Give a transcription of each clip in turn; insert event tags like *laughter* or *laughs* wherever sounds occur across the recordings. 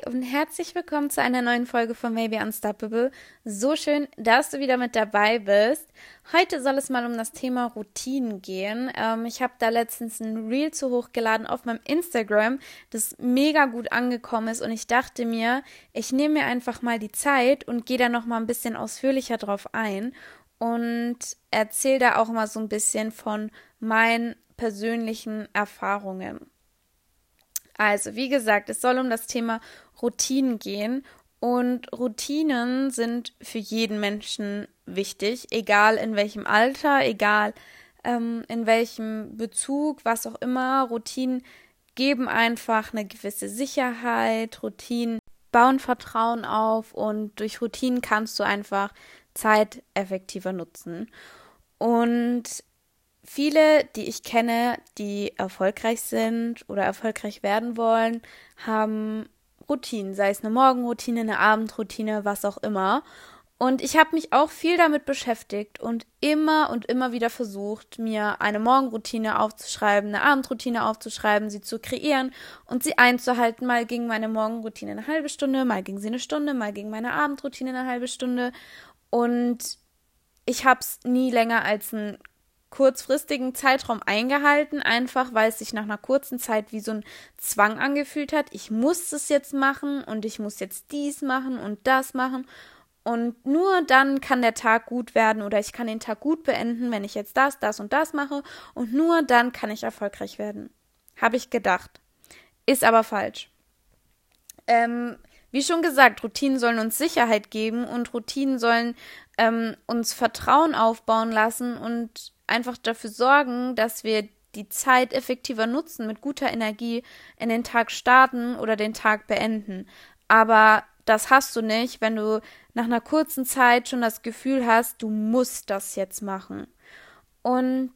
und herzlich willkommen zu einer neuen Folge von Maybe Unstoppable. So schön, dass du wieder mit dabei bist. Heute soll es mal um das Thema Routinen gehen. Ähm, ich habe da letztens ein Reel zu hochgeladen auf meinem Instagram, das mega gut angekommen ist und ich dachte mir, ich nehme mir einfach mal die Zeit und gehe da noch mal ein bisschen ausführlicher drauf ein und erzähle da auch mal so ein bisschen von meinen persönlichen Erfahrungen. Also, wie gesagt, es soll um das Thema Routinen gehen. Und Routinen sind für jeden Menschen wichtig, egal in welchem Alter, egal ähm, in welchem Bezug, was auch immer. Routinen geben einfach eine gewisse Sicherheit, Routinen bauen Vertrauen auf und durch Routinen kannst du einfach Zeit effektiver nutzen. Und Viele, die ich kenne, die erfolgreich sind oder erfolgreich werden wollen, haben Routinen, sei es eine Morgenroutine, eine Abendroutine, was auch immer. Und ich habe mich auch viel damit beschäftigt und immer und immer wieder versucht, mir eine Morgenroutine aufzuschreiben, eine Abendroutine aufzuschreiben, sie zu kreieren und sie einzuhalten. Mal ging meine Morgenroutine eine halbe Stunde, mal ging sie eine Stunde, mal ging meine Abendroutine eine halbe Stunde. Und ich habe es nie länger als ein kurzfristigen Zeitraum eingehalten, einfach weil es sich nach einer kurzen Zeit wie so ein Zwang angefühlt hat. Ich muss es jetzt machen und ich muss jetzt dies machen und das machen. Und nur dann kann der Tag gut werden oder ich kann den Tag gut beenden, wenn ich jetzt das, das und das mache. Und nur dann kann ich erfolgreich werden. Habe ich gedacht. Ist aber falsch. Ähm, wie schon gesagt, Routinen sollen uns Sicherheit geben und Routinen sollen ähm, uns Vertrauen aufbauen lassen und einfach dafür sorgen, dass wir die Zeit effektiver nutzen, mit guter Energie in den Tag starten oder den Tag beenden. Aber das hast du nicht, wenn du nach einer kurzen Zeit schon das Gefühl hast, du musst das jetzt machen. Und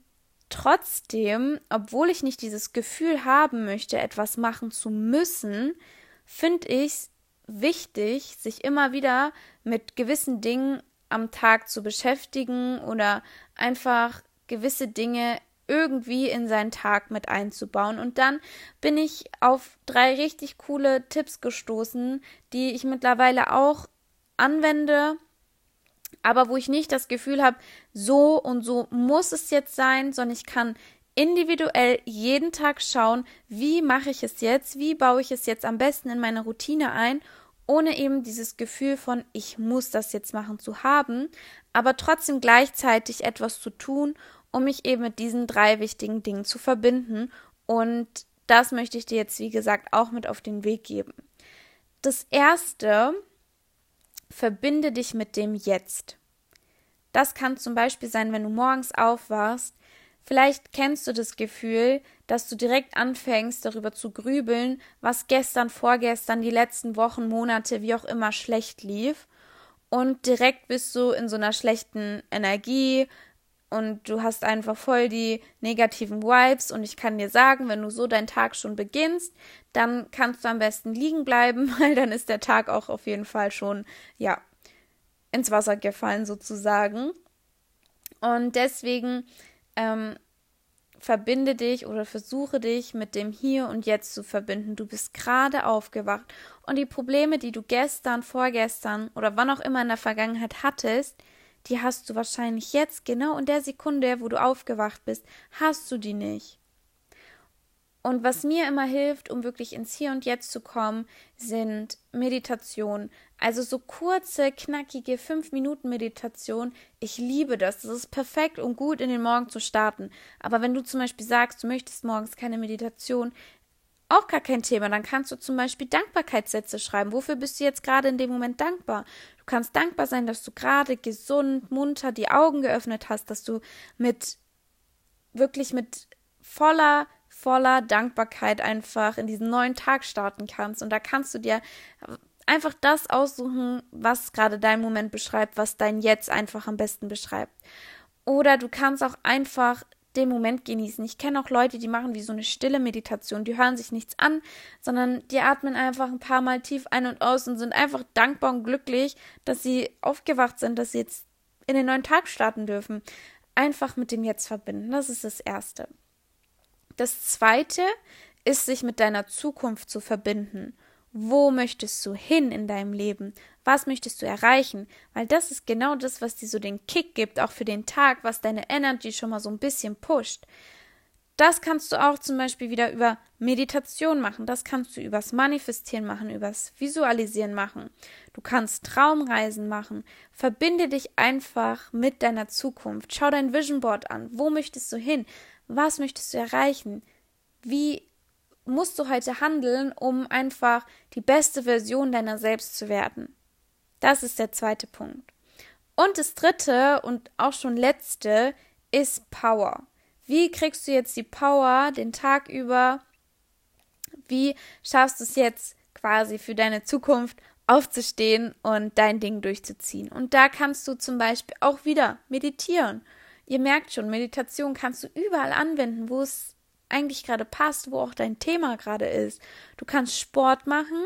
trotzdem, obwohl ich nicht dieses Gefühl haben möchte, etwas machen zu müssen, finde ich es wichtig, sich immer wieder mit gewissen Dingen am Tag zu beschäftigen oder einfach gewisse Dinge irgendwie in seinen Tag mit einzubauen. Und dann bin ich auf drei richtig coole Tipps gestoßen, die ich mittlerweile auch anwende, aber wo ich nicht das Gefühl habe, so und so muss es jetzt sein, sondern ich kann individuell jeden Tag schauen, wie mache ich es jetzt, wie baue ich es jetzt am besten in meine Routine ein, ohne eben dieses Gefühl von ich muss das jetzt machen zu haben, aber trotzdem gleichzeitig etwas zu tun um mich eben mit diesen drei wichtigen Dingen zu verbinden. Und das möchte ich dir jetzt, wie gesagt, auch mit auf den Weg geben. Das erste, verbinde dich mit dem Jetzt. Das kann zum Beispiel sein, wenn du morgens aufwachst. Vielleicht kennst du das Gefühl, dass du direkt anfängst, darüber zu grübeln, was gestern, vorgestern, die letzten Wochen, Monate, wie auch immer schlecht lief. Und direkt bist du in so einer schlechten Energie, und du hast einfach voll die negativen Vibes und ich kann dir sagen, wenn du so deinen Tag schon beginnst, dann kannst du am besten liegen bleiben, *laughs* weil dann ist der Tag auch auf jeden Fall schon, ja, ins Wasser gefallen sozusagen. Und deswegen ähm, verbinde dich oder versuche dich mit dem Hier und Jetzt zu verbinden. Du bist gerade aufgewacht und die Probleme, die du gestern, vorgestern oder wann auch immer in der Vergangenheit hattest, die hast du wahrscheinlich jetzt, genau in der Sekunde, wo du aufgewacht bist, hast du die nicht. Und was mir immer hilft, um wirklich ins Hier und Jetzt zu kommen, sind Meditationen. Also so kurze, knackige 5-Minuten-Meditation. Ich liebe das. Das ist perfekt, um gut in den Morgen zu starten. Aber wenn du zum Beispiel sagst, du möchtest morgens keine Meditation, auch gar kein Thema. Dann kannst du zum Beispiel Dankbarkeitssätze schreiben. Wofür bist du jetzt gerade in dem Moment dankbar? Du kannst dankbar sein, dass du gerade gesund, munter die Augen geöffnet hast, dass du mit wirklich mit voller, voller Dankbarkeit einfach in diesen neuen Tag starten kannst. Und da kannst du dir einfach das aussuchen, was gerade dein Moment beschreibt, was dein Jetzt einfach am besten beschreibt. Oder du kannst auch einfach den Moment genießen. Ich kenne auch Leute, die machen wie so eine stille Meditation. Die hören sich nichts an, sondern die atmen einfach ein paar Mal tief ein und aus und sind einfach dankbar und glücklich, dass sie aufgewacht sind, dass sie jetzt in den neuen Tag starten dürfen. Einfach mit dem Jetzt verbinden. Das ist das Erste. Das Zweite ist, sich mit deiner Zukunft zu verbinden. Wo möchtest du hin in deinem Leben? Was möchtest du erreichen? Weil das ist genau das, was dir so den Kick gibt, auch für den Tag, was deine Energy schon mal so ein bisschen pusht. Das kannst du auch zum Beispiel wieder über Meditation machen. Das kannst du übers Manifestieren machen, übers Visualisieren machen. Du kannst Traumreisen machen. Verbinde dich einfach mit deiner Zukunft. Schau dein Vision Board an. Wo möchtest du hin? Was möchtest du erreichen? Wie musst du heute handeln, um einfach die beste Version deiner selbst zu werden? Das ist der zweite Punkt. Und das dritte und auch schon letzte ist Power. Wie kriegst du jetzt die Power den Tag über? Wie schaffst du es jetzt quasi für deine Zukunft aufzustehen und dein Ding durchzuziehen? Und da kannst du zum Beispiel auch wieder meditieren. Ihr merkt schon, Meditation kannst du überall anwenden, wo es eigentlich gerade passt, wo auch dein Thema gerade ist. Du kannst Sport machen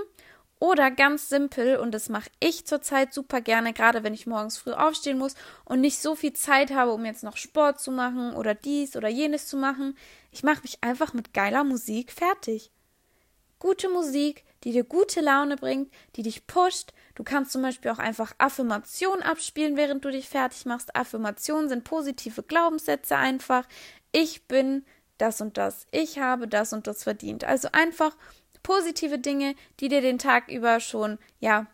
oder ganz simpel, und das mache ich zurzeit super gerne, gerade wenn ich morgens früh aufstehen muss und nicht so viel Zeit habe, um jetzt noch Sport zu machen oder dies oder jenes zu machen. Ich mache mich einfach mit geiler Musik fertig. Gute Musik, die dir gute Laune bringt, die dich pusht. Du kannst zum Beispiel auch einfach Affirmationen abspielen, während du dich fertig machst. Affirmationen sind positive Glaubenssätze einfach. Ich bin das und das. Ich habe das und das verdient. Also einfach positive Dinge, die dir den Tag über schon, ja,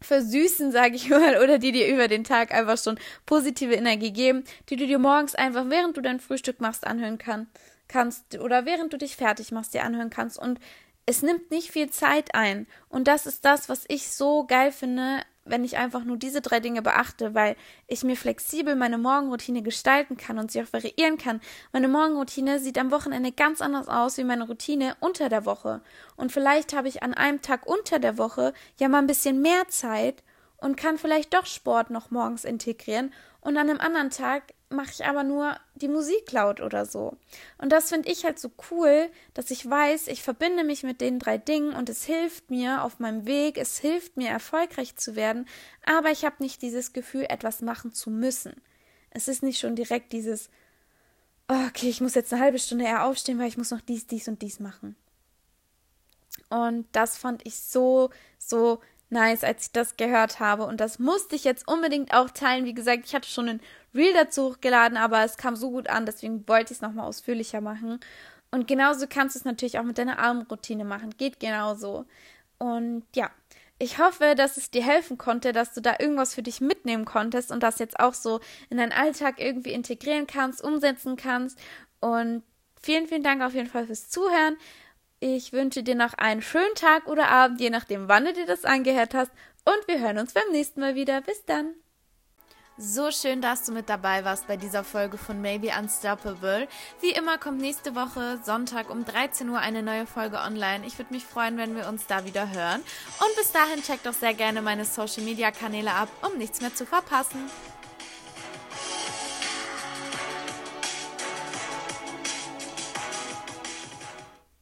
versüßen, sage ich mal, oder die dir über den Tag einfach schon positive Energie geben, die du dir morgens einfach, während du dein Frühstück machst, anhören kann, kannst oder während du dich fertig machst, dir anhören kannst. Und es nimmt nicht viel Zeit ein. Und das ist das, was ich so geil finde wenn ich einfach nur diese drei Dinge beachte, weil ich mir flexibel meine Morgenroutine gestalten kann und sie auch variieren kann. Meine Morgenroutine sieht am Wochenende ganz anders aus wie meine Routine unter der Woche. Und vielleicht habe ich an einem Tag unter der Woche ja mal ein bisschen mehr Zeit und kann vielleicht doch Sport noch morgens integrieren und an einem anderen Tag mache ich aber nur die Musik laut oder so. Und das finde ich halt so cool, dass ich weiß, ich verbinde mich mit den drei Dingen und es hilft mir auf meinem Weg, es hilft mir erfolgreich zu werden, aber ich habe nicht dieses Gefühl, etwas machen zu müssen. Es ist nicht schon direkt dieses, okay, ich muss jetzt eine halbe Stunde eher aufstehen, weil ich muss noch dies, dies und dies machen. Und das fand ich so, so nice, als ich das gehört habe. Und das musste ich jetzt unbedingt auch teilen. Wie gesagt, ich hatte schon ein Reel dazu hochgeladen, aber es kam so gut an, deswegen wollte ich es nochmal ausführlicher machen. Und genauso kannst du es natürlich auch mit deiner Armroutine machen. Geht genauso. Und ja, ich hoffe, dass es dir helfen konnte, dass du da irgendwas für dich mitnehmen konntest und das jetzt auch so in deinen Alltag irgendwie integrieren kannst, umsetzen kannst. Und vielen, vielen Dank auf jeden Fall fürs Zuhören. Ich wünsche dir noch einen schönen Tag oder Abend, je nachdem, wann du dir das angehört hast. Und wir hören uns beim nächsten Mal wieder. Bis dann. So schön, dass du mit dabei warst bei dieser Folge von Maybe Unstoppable. Wie immer kommt nächste Woche Sonntag um 13 Uhr eine neue Folge online. Ich würde mich freuen, wenn wir uns da wieder hören. Und bis dahin check doch sehr gerne meine Social Media Kanäle ab, um nichts mehr zu verpassen.